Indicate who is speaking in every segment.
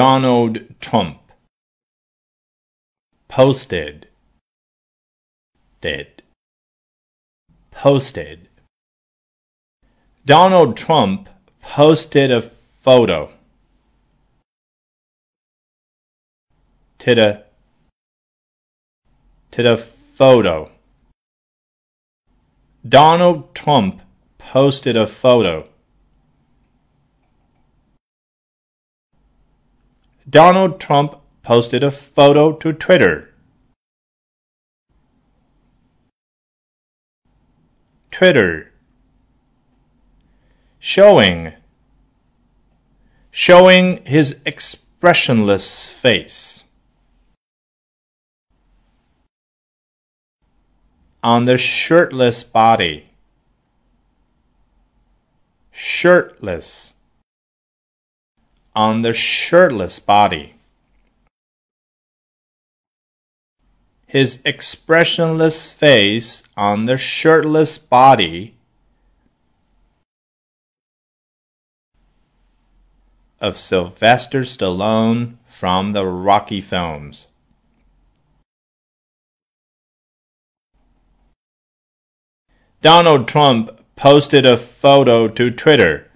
Speaker 1: Donald Trump. Posted. Did posted. Donald Trump posted a photo. To the to the photo. Donald Trump posted a photo Donald Trump posted a photo to Twitter. Twitter. Showing. Showing his expressionless face. On the shirtless body. Shirtless on the shirtless body. His expressionless face on the shirtless body of Sylvester Stallone from the Rocky films. Donald Trump posted a photo to Twitter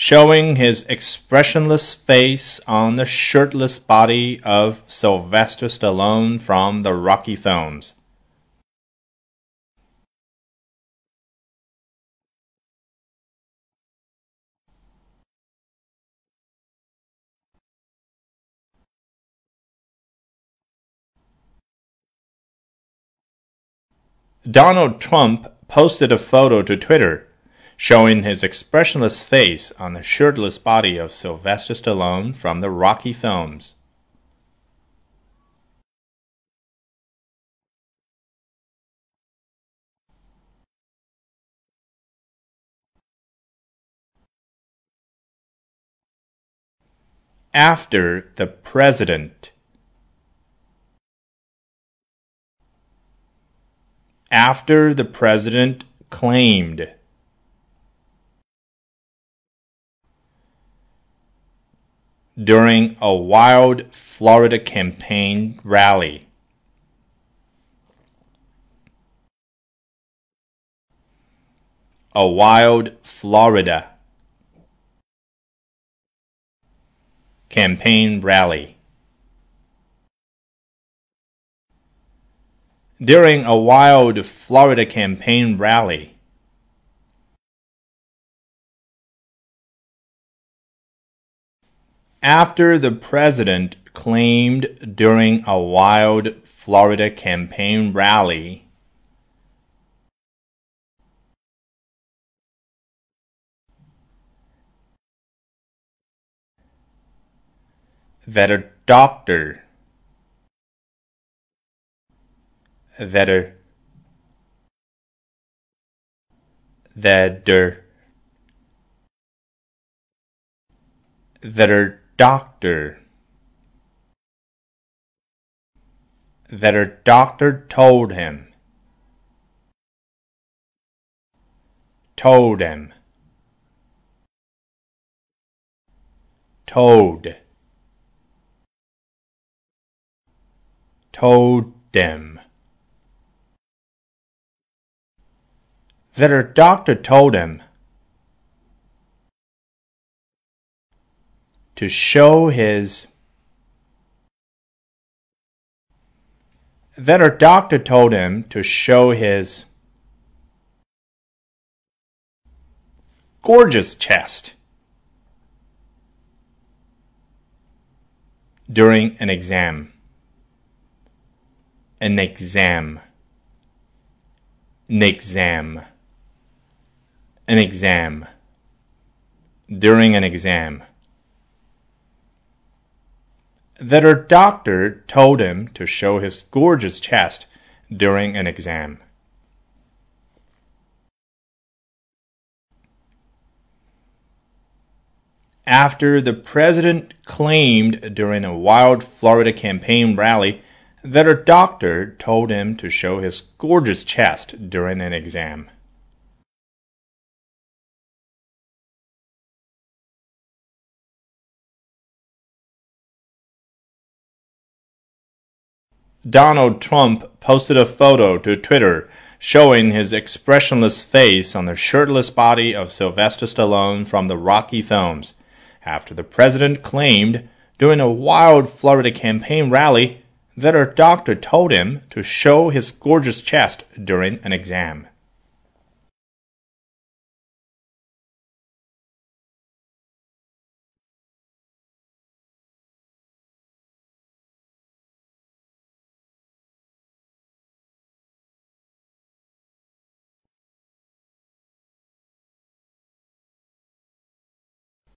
Speaker 1: showing his expressionless face on the shirtless body of Sylvester Stallone from the Rocky films. Donald Trump posted a photo to Twitter showing his expressionless face on the shirtless body of Sylvester Stallone from the Rocky films. After the president after the president claimed during a wild Florida campaign rally. A wild Florida campaign rally. During a wild Florida campaign rally, after the president claimed during a wild Florida campaign rally that a doctor that a that a that a doctor. That a doctor told him. Told him. Told. Told them. That a doctor told him to show his that her doctor told him to show his gorgeous chest during an exam. An exam. An exam. An exam. During an exam that her doctor told him to show his gorgeous chest during an exam. After the president claimed during a wild Florida campaign rally that her doctor told him to show his gorgeous chest during an exam. Donald Trump posted a photo to Twitter showing his expressionless face on the shirtless body of Sylvester Stallone from the Rocky films, after the president claimed during a wild Florida campaign rally that a doctor told him to show his gorgeous chest during an exam.